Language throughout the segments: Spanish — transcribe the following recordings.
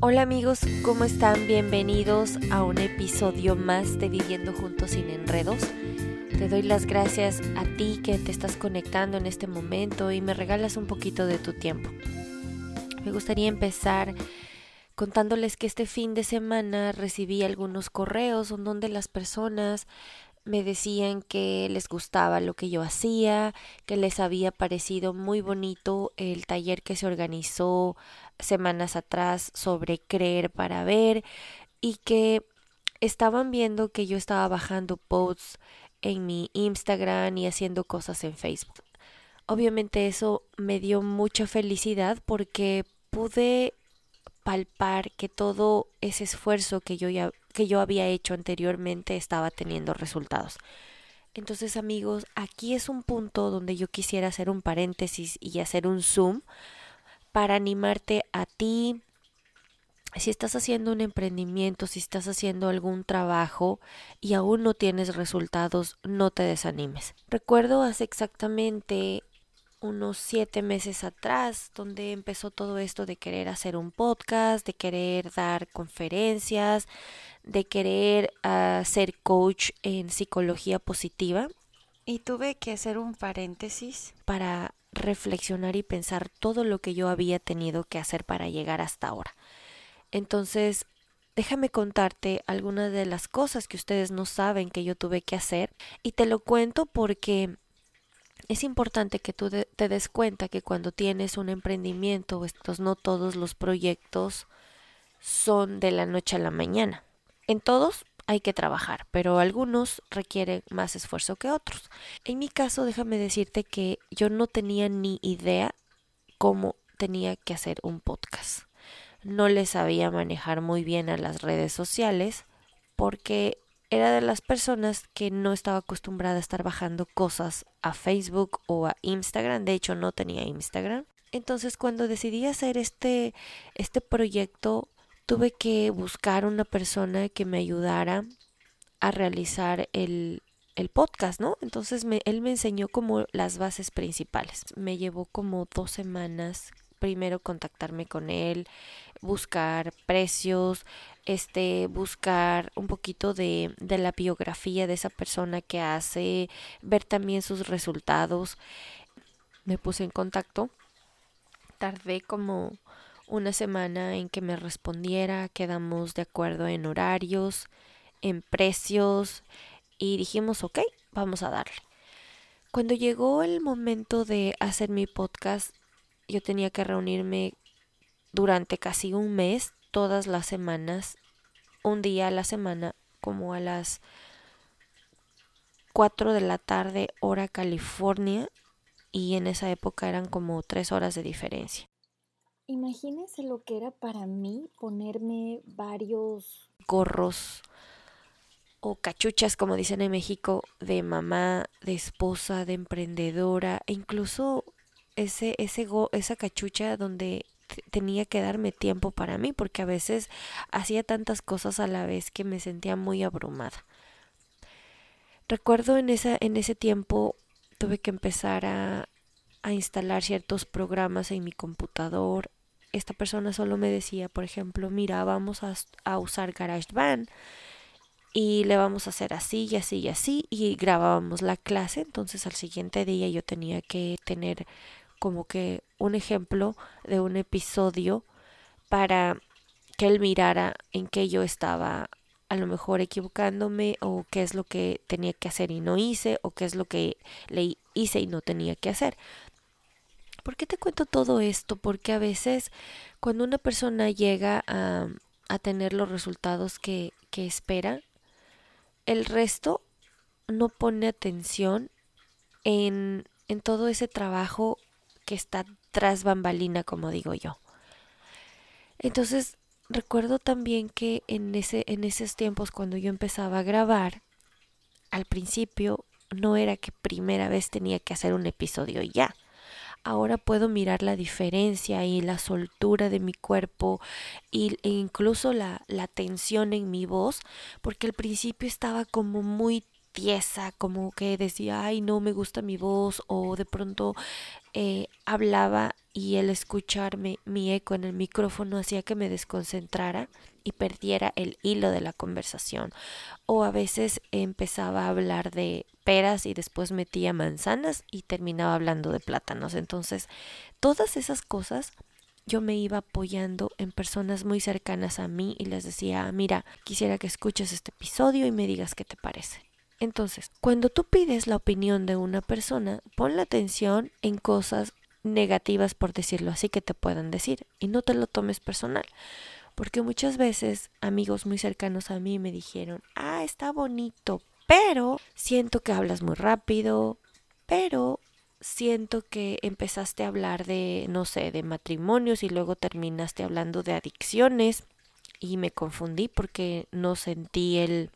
Hola amigos, ¿cómo están? Bienvenidos a un episodio más de Viviendo Juntos sin Enredos. Te doy las gracias a ti que te estás conectando en este momento y me regalas un poquito de tu tiempo. Me gustaría empezar contándoles que este fin de semana recibí algunos correos donde las personas me decían que les gustaba lo que yo hacía, que les había parecido muy bonito el taller que se organizó semanas atrás sobre creer para ver y que estaban viendo que yo estaba bajando posts en mi Instagram y haciendo cosas en Facebook. Obviamente eso me dio mucha felicidad porque pude palpar que todo ese esfuerzo que yo ya que yo había hecho anteriormente estaba teniendo resultados. Entonces amigos, aquí es un punto donde yo quisiera hacer un paréntesis y hacer un zoom para animarte a ti, si estás haciendo un emprendimiento, si estás haciendo algún trabajo y aún no tienes resultados, no te desanimes. Recuerdo hace exactamente unos siete meses atrás, donde empezó todo esto de querer hacer un podcast, de querer dar conferencias, de querer uh, ser coach en psicología positiva. Y tuve que hacer un paréntesis para reflexionar y pensar todo lo que yo había tenido que hacer para llegar hasta ahora. Entonces, déjame contarte algunas de las cosas que ustedes no saben que yo tuve que hacer y te lo cuento porque es importante que tú te des cuenta que cuando tienes un emprendimiento, estos no todos los proyectos son de la noche a la mañana. En todos hay que trabajar, pero algunos requieren más esfuerzo que otros. En mi caso, déjame decirte que yo no tenía ni idea cómo tenía que hacer un podcast. No le sabía manejar muy bien a las redes sociales porque era de las personas que no estaba acostumbrada a estar bajando cosas a Facebook o a Instagram. De hecho, no tenía Instagram. Entonces, cuando decidí hacer este, este proyecto, tuve que buscar una persona que me ayudara a realizar el, el podcast, ¿no? Entonces me, él me enseñó como las bases principales. Me llevó como dos semanas primero contactarme con él, buscar precios, este, buscar un poquito de, de la biografía de esa persona que hace, ver también sus resultados. Me puse en contacto. Tardé como una semana en que me respondiera, quedamos de acuerdo en horarios, en precios y dijimos, ok, vamos a darle. Cuando llegó el momento de hacer mi podcast, yo tenía que reunirme durante casi un mes, todas las semanas, un día a la semana, como a las 4 de la tarde, hora California, y en esa época eran como tres horas de diferencia. Imagínense lo que era para mí ponerme varios gorros o cachuchas, como dicen en México, de mamá, de esposa, de emprendedora, e incluso ese, ese esa cachucha donde tenía que darme tiempo para mí porque a veces hacía tantas cosas a la vez que me sentía muy abrumada. Recuerdo en, esa, en ese tiempo tuve que empezar a, a instalar ciertos programas en mi computador. Esta persona solo me decía, por ejemplo, mira, vamos a, a usar GarageBand y le vamos a hacer así y así y así y grabábamos la clase. Entonces al siguiente día yo tenía que tener como que un ejemplo de un episodio para que él mirara en qué yo estaba a lo mejor equivocándome o qué es lo que tenía que hacer y no hice o qué es lo que le hice y no tenía que hacer. ¿Por qué te cuento todo esto? Porque a veces cuando una persona llega a, a tener los resultados que, que espera, el resto no pone atención en, en todo ese trabajo que está tras bambalina, como digo yo. Entonces, recuerdo también que en, ese, en esos tiempos cuando yo empezaba a grabar, al principio no era que primera vez tenía que hacer un episodio ya. Ahora puedo mirar la diferencia y la soltura de mi cuerpo y, e incluso la, la tensión en mi voz, porque al principio estaba como muy como que decía, ay, no me gusta mi voz, o de pronto eh, hablaba y el escucharme mi eco en el micrófono hacía que me desconcentrara y perdiera el hilo de la conversación. O a veces empezaba a hablar de peras y después metía manzanas y terminaba hablando de plátanos. Entonces, todas esas cosas yo me iba apoyando en personas muy cercanas a mí y les decía, mira, quisiera que escuches este episodio y me digas qué te parece. Entonces, cuando tú pides la opinión de una persona, pon la atención en cosas negativas, por decirlo así, que te puedan decir y no te lo tomes personal. Porque muchas veces amigos muy cercanos a mí me dijeron, ah, está bonito, pero siento que hablas muy rápido, pero siento que empezaste a hablar de, no sé, de matrimonios y luego terminaste hablando de adicciones y me confundí porque no sentí el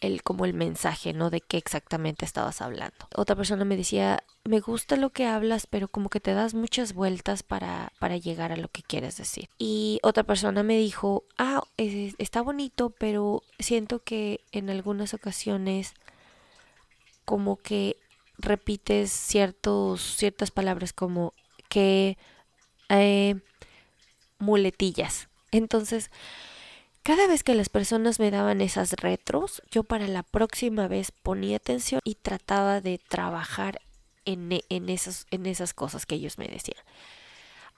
el como el mensaje, ¿no? De qué exactamente estabas hablando. Otra persona me decía, me gusta lo que hablas, pero como que te das muchas vueltas para, para llegar a lo que quieres decir. Y otra persona me dijo, ah, está bonito, pero siento que en algunas ocasiones como que repites ciertos, ciertas palabras como que eh, muletillas. Entonces, cada vez que las personas me daban esas retros, yo para la próxima vez ponía atención y trataba de trabajar en, e, en, en esas cosas que ellos me decían.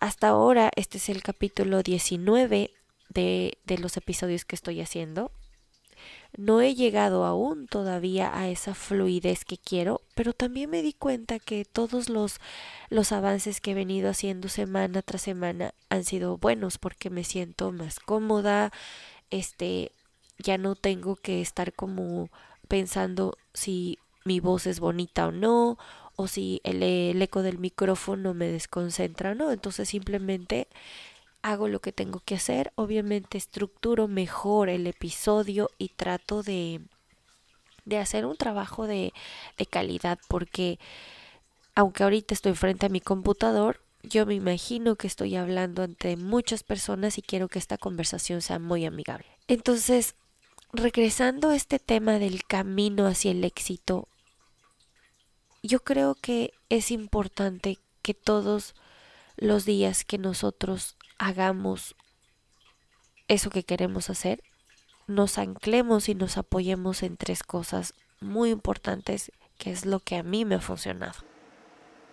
Hasta ahora, este es el capítulo 19 de, de los episodios que estoy haciendo. No he llegado aún todavía a esa fluidez que quiero, pero también me di cuenta que todos los, los avances que he venido haciendo semana tras semana han sido buenos porque me siento más cómoda, este, ya no tengo que estar como pensando si mi voz es bonita o no, o si el, el, eco del micrófono me desconcentra o no. Entonces simplemente hago lo que tengo que hacer. Obviamente estructuro mejor el episodio y trato de, de hacer un trabajo de, de calidad porque aunque ahorita estoy frente a mi computador, yo me imagino que estoy hablando ante muchas personas y quiero que esta conversación sea muy amigable. Entonces, regresando a este tema del camino hacia el éxito, yo creo que es importante que todos los días que nosotros hagamos eso que queremos hacer, nos anclemos y nos apoyemos en tres cosas muy importantes, que es lo que a mí me ha funcionado.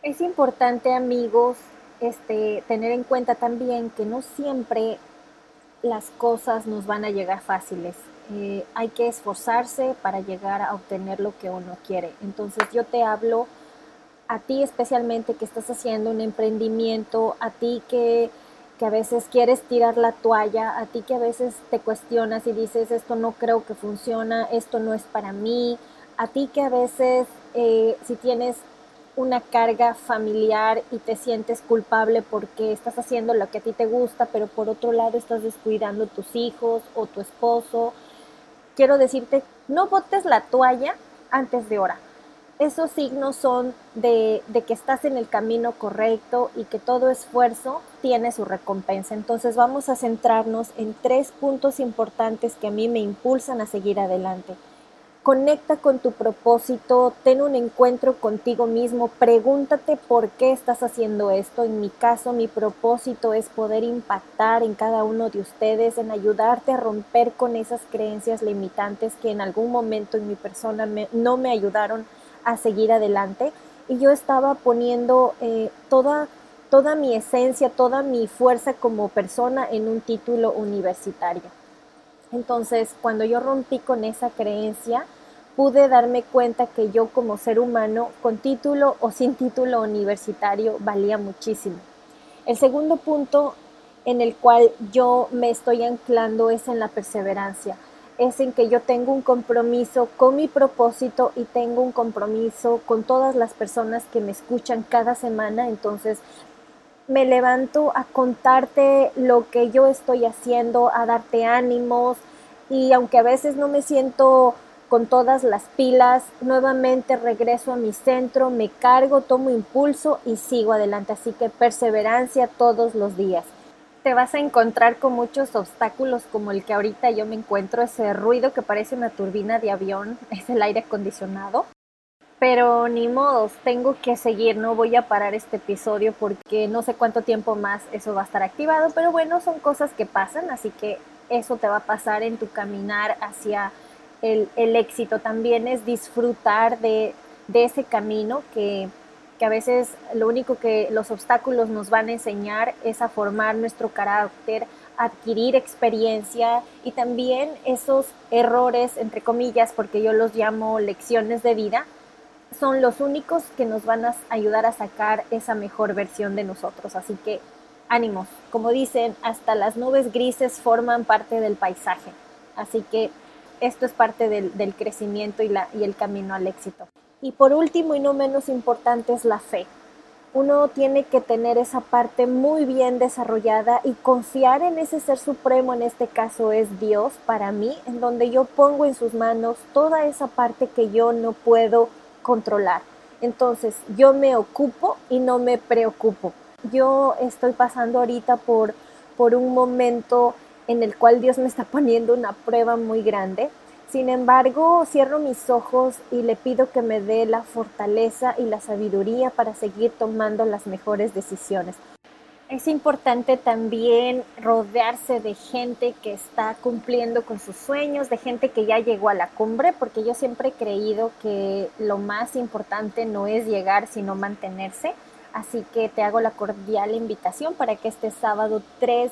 Es importante, amigos, este, tener en cuenta también que no siempre las cosas nos van a llegar fáciles. Eh, hay que esforzarse para llegar a obtener lo que uno quiere. Entonces yo te hablo a ti especialmente que estás haciendo un emprendimiento, a ti que, que a veces quieres tirar la toalla, a ti que a veces te cuestionas y dices, esto no creo que funciona, esto no es para mí, a ti que a veces eh, si tienes una carga familiar y te sientes culpable porque estás haciendo lo que a ti te gusta, pero por otro lado estás descuidando tus hijos o tu esposo. Quiero decirte, no botes la toalla antes de hora. Esos signos son de, que estás en el camino correcto y que todo esfuerzo tiene su recompensa. Entonces vamos a centrarnos en tres puntos importantes que a mí me impulsan a seguir adelante. Conecta con tu propósito, ten un encuentro contigo mismo, pregúntate por qué estás haciendo esto. En mi caso, mi propósito es poder impactar en cada uno de ustedes, en ayudarte a romper con esas creencias limitantes que en algún momento en mi persona no me ayudaron a seguir adelante. Y yo estaba poniendo eh, toda, toda mi esencia, toda mi fuerza como persona en un título universitario. Entonces, cuando yo rompí con esa creencia, pude darme cuenta que yo como ser humano, con título o sin título universitario, valía muchísimo. El segundo punto en el cual yo me estoy anclando es en la perseverancia, es en que yo tengo un compromiso con mi propósito y tengo un compromiso con todas las personas que me escuchan cada semana, entonces me levanto a contarte lo que yo estoy haciendo, a darte ánimos y aunque a veces no me siento con todas las pilas, nuevamente regreso a mi centro, me cargo, tomo impulso y sigo adelante. Así que perseverancia todos los días. Te vas a encontrar con muchos obstáculos como el que ahorita yo me encuentro, ese ruido que parece una turbina de avión, es el aire acondicionado. Pero ni modos, tengo que seguir, no voy a parar este episodio porque no sé cuánto tiempo más eso va a estar activado, pero bueno, son cosas que pasan, así que eso te va a pasar en tu caminar hacia el, éxito. También es disfrutar de, de ese camino que, que a veces lo único que los obstáculos nos van a enseñar es a formar nuestro carácter, adquirir experiencia y también esos errores, entre comillas, porque yo los llamo lecciones de vida, son los únicos que nos van a ayudar a sacar esa mejor versión de nosotros. Así que ánimos, como dicen, hasta las nubes grises forman parte del paisaje. Así que esto es parte del, crecimiento y, la, y el camino al éxito. Y por último y no menos importante es la fe. Uno tiene que tener esa parte muy bien desarrollada y confiar en ese ser supremo, en este caso es Dios para mí, en donde yo pongo en sus manos toda esa parte que yo no puedo controlar. Entonces yo me ocupo y no me preocupo. Yo estoy pasando ahorita por, por un momento en el cual Dios me está poniendo una prueba muy grande. Sin embargo, cierro mis ojos y le pido que me dé la fortaleza y la sabiduría para seguir tomando las mejores decisiones. Es importante también rodearse de gente que está cumpliendo con sus sueños, de gente que ya llegó a la cumbre, porque yo siempre he creído que lo más importante no es llegar, sino mantenerse. Así que te hago la cordial invitación para que este sábado 3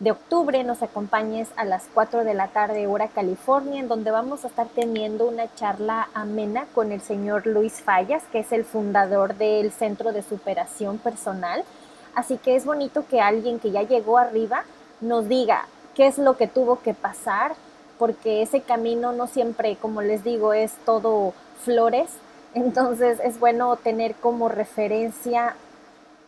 de octubre nos acompañes a las 4 de la tarde hora California, en donde vamos a estar teniendo una charla amena con el señor Luis Fallas, que es el fundador del Centro de Superación Personal Así que es bonito que alguien que ya llegó arriba nos diga qué es lo que tuvo que pasar, porque ese camino no siempre, como les digo, es todo flores. Entonces es bueno tener como referencia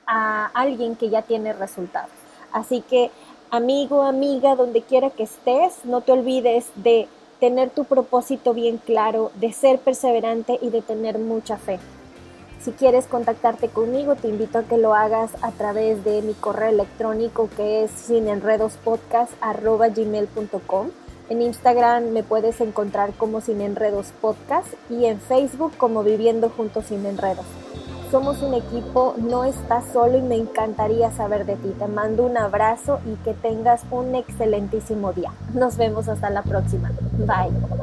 a alguien que ya tiene resultados. Así que amigo, amiga, donde quiera que estés, no te olvides de tener tu propósito bien claro, de ser perseverante y de tener mucha fe. Si quieres contactarte conmigo, te invito a que lo hagas a través de mi correo electrónico que es sinenredospodcast.gmail.com. En Instagram me puedes encontrar como Sin Enredos Podcast y en Facebook como Viviendo Juntos Sin Enredos. Somos un equipo, no estás solo y me encantaría saber de ti. Te mando un abrazo y que tengas un excelentísimo día. Nos vemos hasta la próxima. Bye.